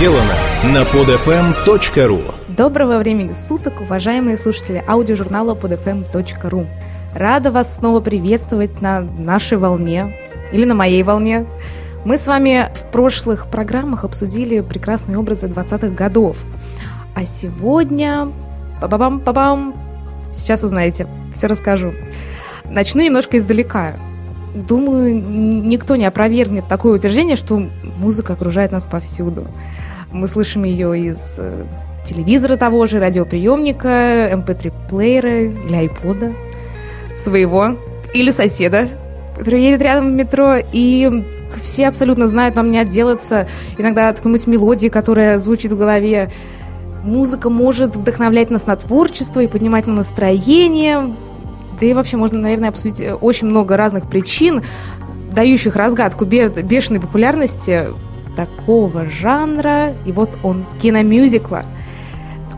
сделано на podfm.ru Доброго времени суток, уважаемые слушатели аудиожурнала podfm.ru Рада вас снова приветствовать на нашей волне или на моей волне. Мы с вами в прошлых программах обсудили прекрасные образы 20-х годов. А сегодня... Па-бам-па-бам! Сейчас узнаете, все расскажу. Начну немножко издалека. Думаю, никто не опровергнет такое утверждение, что музыка окружает нас повсюду. Мы слышим ее из э, телевизора того же, радиоприемника, mp3-плеера эм или айпода своего или соседа, который едет рядом в метро, и все абсолютно знают, нам не отделаться иногда от какой-нибудь мелодии, которая звучит в голове. Музыка может вдохновлять нас на творчество и поднимать на настроение, да и вообще можно, наверное, обсудить э, очень много разных причин, дающих разгадку бешеной популярности такого жанра, и вот он, киномюзикла.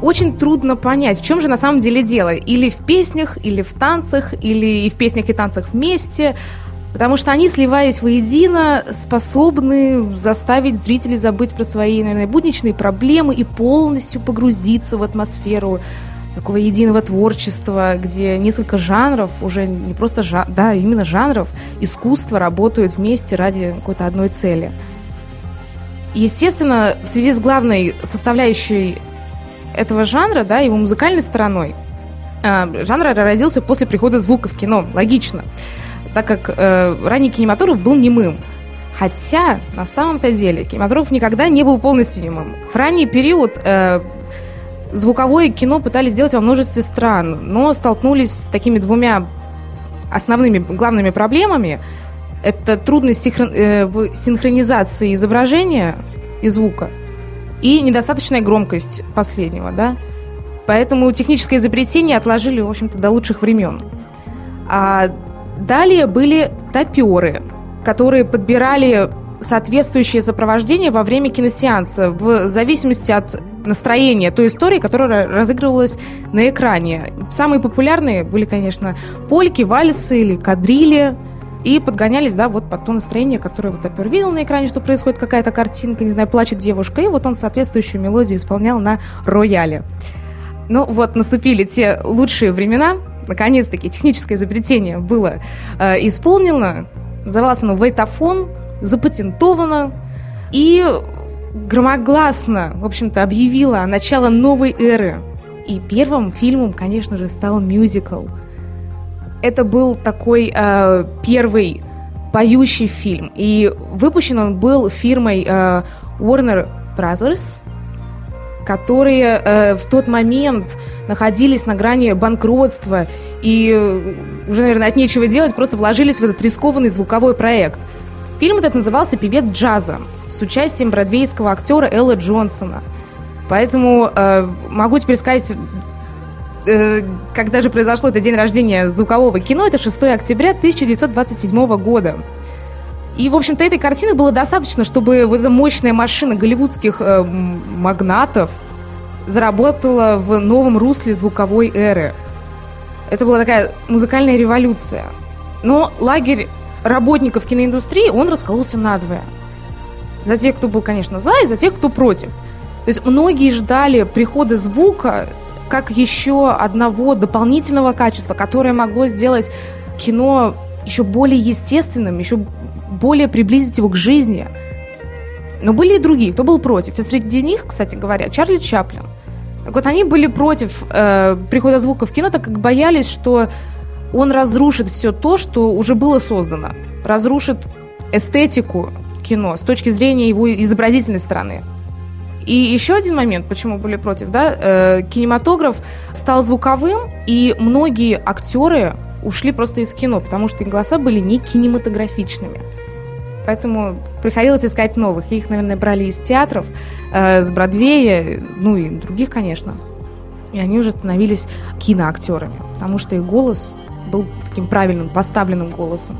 Очень трудно понять, в чем же на самом деле дело. Или в песнях, или в танцах, или и в песнях и танцах вместе. Потому что они, сливаясь воедино, способны заставить зрителей забыть про свои, наверное, будничные проблемы и полностью погрузиться в атмосферу такого единого творчества, где несколько жанров, уже не просто жан, да, именно жанров, искусства работают вместе ради какой-то одной цели. Естественно, в связи с главной составляющей этого жанра, да, его музыкальной стороной, э, жанр родился после прихода звука в кино, логично, так как э, ранний кинематограф был немым. Хотя, на самом-то деле, кинематограф никогда не был полностью немым. В ранний период э, звуковое кино пытались сделать во множестве стран, но столкнулись с такими двумя основными главными проблемами. Это трудность синхрон, э, в синхронизации изображения и звука и недостаточная громкость последнего, да. Поэтому техническое изобретение отложили, в общем-то, до лучших времен. А далее были топеры, которые подбирали соответствующее сопровождение во время киносеанса в зависимости от настроения той истории, которая разыгрывалась на экране. Самые популярные были, конечно, польки, вальсы или кадрили. И подгонялись, да, вот под то настроение, которое вот опер видел на экране, что происходит какая-то картинка, не знаю, плачет девушка, и вот он соответствующую мелодию исполнял на рояле. Ну вот, наступили те лучшие времена, наконец-таки техническое изобретение было э, исполнено, называлось оно вейтофон, запатентовано и громогласно, в общем-то, объявила начало новой эры. И первым фильмом, конечно же, стал мюзикл. Это был такой э, первый поющий фильм. И выпущен он был фирмой э, Warner Brothers, которые э, в тот момент находились на грани банкротства и э, уже, наверное, от нечего делать, просто вложились в этот рискованный звуковой проект – Фильм этот назывался «Певец джаза» с участием бродвейского актера Элла Джонсона. Поэтому э, могу теперь сказать, э, когда же произошло это день рождения звукового кино, это 6 октября 1927 года. И, в общем-то, этой картины было достаточно, чтобы вот эта мощная машина голливудских э, магнатов заработала в новом русле звуковой эры. Это была такая музыкальная революция. Но лагерь работников киноиндустрии он раскололся надвое. За тех, кто был, конечно, за, и за тех, кто против. То есть многие ждали прихода звука как еще одного дополнительного качества, которое могло сделать кино еще более естественным, еще более приблизить его к жизни. Но были и другие, кто был против. И среди них, кстати говоря, Чарли Чаплин. Так вот, они были против э, прихода звука в кино, так как боялись, что он разрушит все то, что уже было создано. Разрушит эстетику кино с точки зрения его изобразительной стороны. И еще один момент, почему были против, да, э, кинематограф стал звуковым, и многие актеры ушли просто из кино, потому что их голоса были не кинематографичными. Поэтому приходилось искать новых. Их, наверное, брали из театров, э, с Бродвея, ну и других, конечно. И они уже становились киноактерами, потому что их голос был таким правильным, поставленным голосом.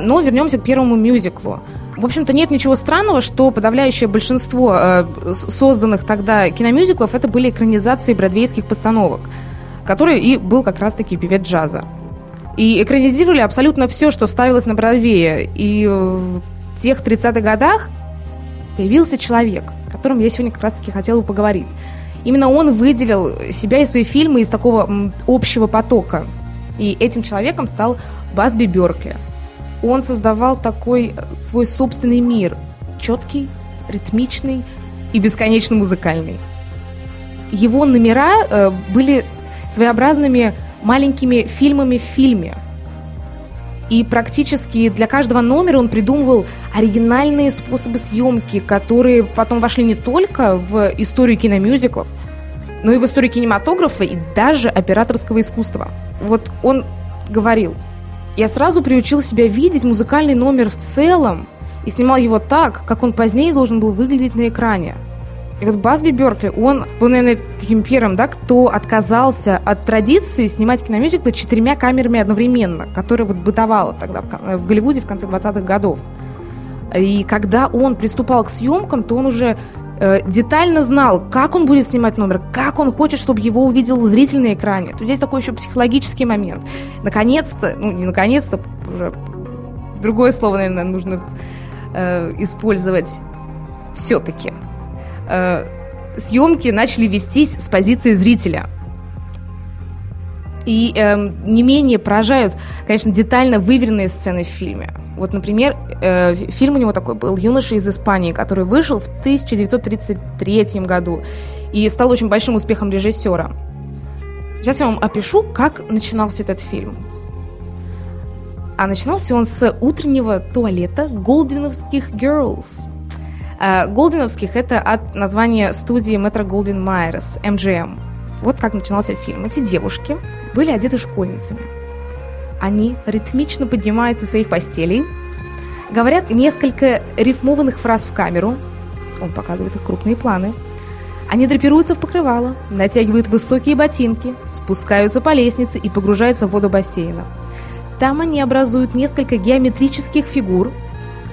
Но вернемся к первому мюзиклу. В общем-то, нет ничего странного, что подавляющее большинство э, созданных тогда киномюзиклов это были экранизации бродвейских постановок, которые и был как раз-таки певец джаза. И экранизировали абсолютно все, что ставилось на Бродвее. И в тех 30-х годах появился человек, котором я сегодня как раз-таки хотела поговорить. Именно он выделил себя и свои фильмы из такого общего потока. И этим человеком стал Басби Беркли. Он создавал такой э, свой собственный мир, четкий, ритмичный и бесконечно музыкальный. Его номера э, были своеобразными маленькими фильмами в фильме. И практически для каждого номера он придумывал оригинальные способы съемки, которые потом вошли не только в историю киномюзиклов, но и в историю кинематографа и даже операторского искусства. Вот он говорил, я сразу приучил себя видеть музыкальный номер в целом и снимал его так, как он позднее должен был выглядеть на экране. И вот Басби Беркли, он был, наверное, таким первым, да, кто отказался от традиции снимать киномюзиклы четырьмя камерами одновременно, которая вот бытовала тогда в, в Голливуде в конце 20-х годов. И когда он приступал к съемкам, то он уже э, детально знал, как он будет снимать номер, как он хочет, чтобы его увидел зритель на экране. То здесь такой еще психологический момент. Наконец-то, ну не наконец-то, уже другое слово, наверное, нужно э, использовать все-таки э, съемки начали вестись с позиции зрителя. И э, не менее поражают, конечно, детально выверенные сцены в фильме. Вот, например, э, фильм у него такой был «Юноша из Испании», который вышел в 1933 году и стал очень большим успехом режиссера. Сейчас я вам опишу, как начинался этот фильм. А начинался он с утреннего туалета голдвиновских girls – Э, Голдиновских это от названия студии Метро Голдин Майерс, MGM. Вот как начинался фильм. Эти девушки были одеты школьницами. Они ритмично поднимаются с своих постелей, говорят несколько рифмованных фраз в камеру, он показывает их крупные планы, они драпируются в покрывало, натягивают высокие ботинки, спускаются по лестнице и погружаются в воду бассейна. Там они образуют несколько геометрических фигур,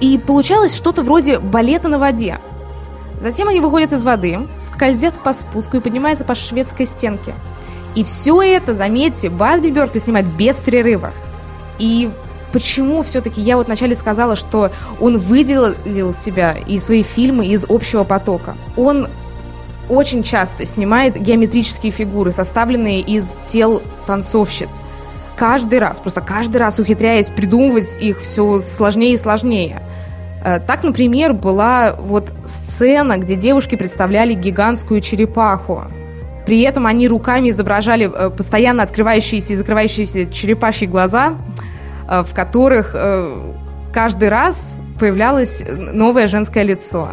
и получалось что-то вроде балета на воде. Затем они выходят из воды, скользят по спуску и поднимаются по шведской стенке. И все это, заметьте, Басби Беркли снимает без перерыва. И почему все-таки я вот вначале сказала, что он выделил себя и свои фильмы из общего потока. Он очень часто снимает геометрические фигуры, составленные из тел танцовщиц. Каждый раз, просто каждый раз ухитряясь придумывать их все сложнее и сложнее. Э, так, например, была вот сцена, где девушки представляли гигантскую черепаху. При этом они руками изображали э, постоянно открывающиеся и закрывающиеся черепашьи глаза, э, в которых каждый раз появлялось новое женское лицо.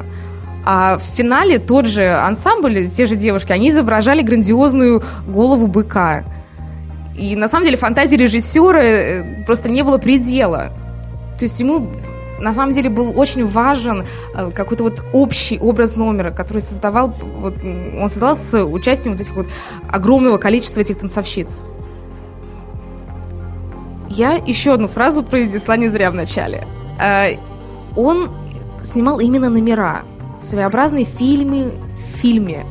А в финале тот же ансамбль, те же девушки, они изображали грандиозную голову быка. И на самом деле фантазии режиссера просто не было предела. То есть ему на самом деле был очень важен э, какой-то вот общий образ номера, который создавал, вот, он создал с участием вот этих вот огромного количества этих танцовщиц. Я еще одну фразу произнесла не зря в начале. Э, он снимал именно номера, своеобразные фильмы в фильме.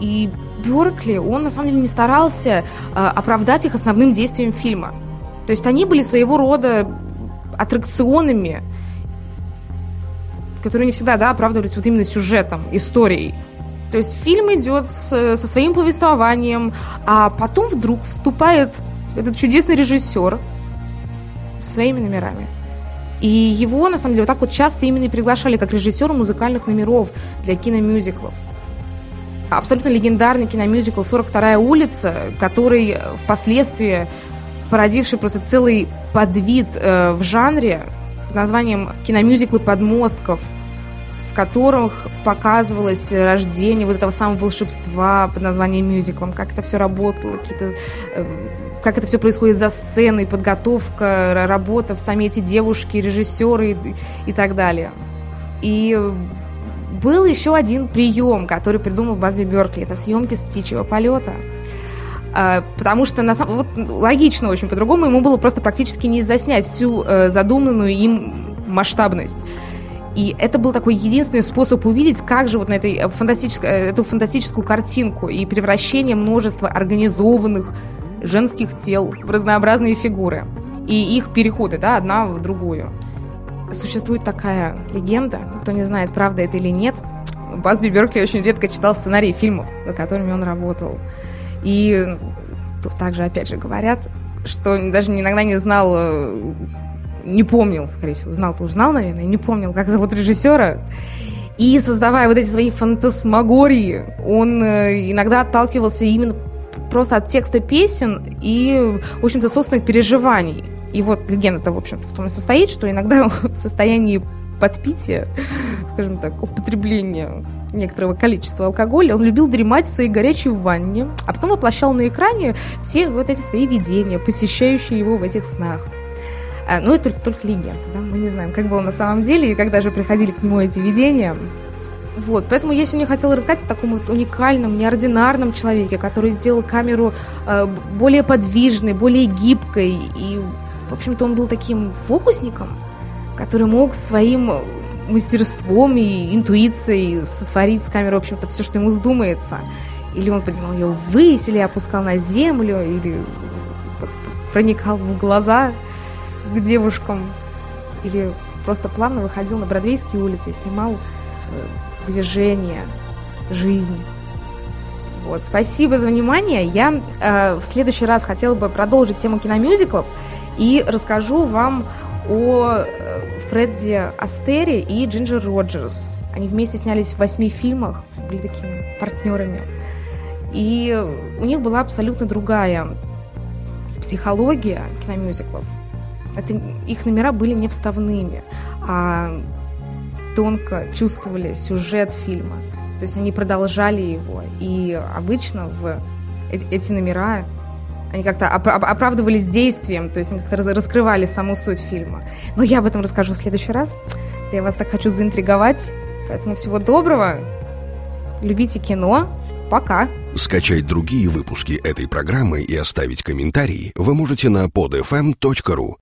И Беркли, он на самом деле не старался э, оправдать их основным действием фильма. То есть они были своего рода аттракционами, которые не всегда да, оправдывались вот именно сюжетом, историей. То есть фильм идет с, со своим повествованием, а потом вдруг вступает этот чудесный режиссер своими номерами. И его, на самом деле, вот так вот часто именно и приглашали как режиссера музыкальных номеров для киномюзиклов. Абсолютно легендарный киномюзикл «42-я улица», который впоследствии породивший просто целый подвид э, в жанре под названием киномюзиклы подмостков, в которых показывалось рождение вот этого самого волшебства под названием мюзиклом, как это все работало, какие-то э, как это все происходит за сценой, подготовка, работа в сами эти девушки, режиссеры и, и так далее. И был еще один прием, который придумал Басби Беркли. Это съемки с птичьего полета. А, потому что на самом вот логично очень по-другому ему было просто практически не заснять всю э, задуманную им масштабность. И это был такой единственный способ увидеть, как же вот на этой фантастической, э, эту фантастическую картинку и превращение множества организованных женских тел в разнообразные фигуры и их переходы, да, одна в другую. существует такая легенда, кто не знает, правда это или нет. Басби Беркли очень редко читал сценарии фильмов, над которыми он работал. И также, опять же, говорят, что даже иногда не знал, э, не помнил, скорее всего, знал-то уж знал, наверное, не помнил, как зовут режиссера. И создавая вот эти свои фантасмагории, он э, иногда отталкивался именно просто от текста песен и, в общем-то, собственных переживаний. И вот легенда-то, в общем-то, в том и состоит, что иногда в состоянии подпития, скажем так, употребления некоторого количества алкоголя, он любил дремать в своей горячей ванне, а потом воплощал на экране все вот эти свои видения, посещающие его в этих снах. А, ну, это только легенда, да, мы не знаем, как было на самом деле и когда же приходили к нему эти видения. Вот, поэтому я сегодня хотела рассказать о таком вот уникальном, неординарном человеке, который сделал камеру э, более подвижной, более гибкой. И, в общем-то, он был таким фокусником, который мог своим мастерством и интуицией сотворить с камеры, в общем-то, все, что ему вздумается. Или он поднимал ее ввысь, или опускал на землю, или проникал в глаза к девушкам, или просто плавно выходил на Бродвейские улицы и снимал э, движение, жизнь. Вот, спасибо за внимание. Я э, в следующий раз хотела бы продолжить тему киномюзиклов и расскажу вам о э, Фредди Астере и Джинджер Роджерс. Они вместе снялись в восьми фильмах, были такими партнерами. И у них была абсолютно другая психология киномюзиклов. Это, их номера были не вставными, а тонко чувствовали сюжет фильма. То есть они продолжали его. И обычно в эти номера они как-то оправдывались действием, то есть они как-то раскрывали саму суть фильма. Но я об этом расскажу в следующий раз. Я вас так хочу заинтриговать. Поэтому всего доброго. Любите кино. Пока. Скачать другие выпуски этой программы и оставить комментарии вы можете на podfm.ru.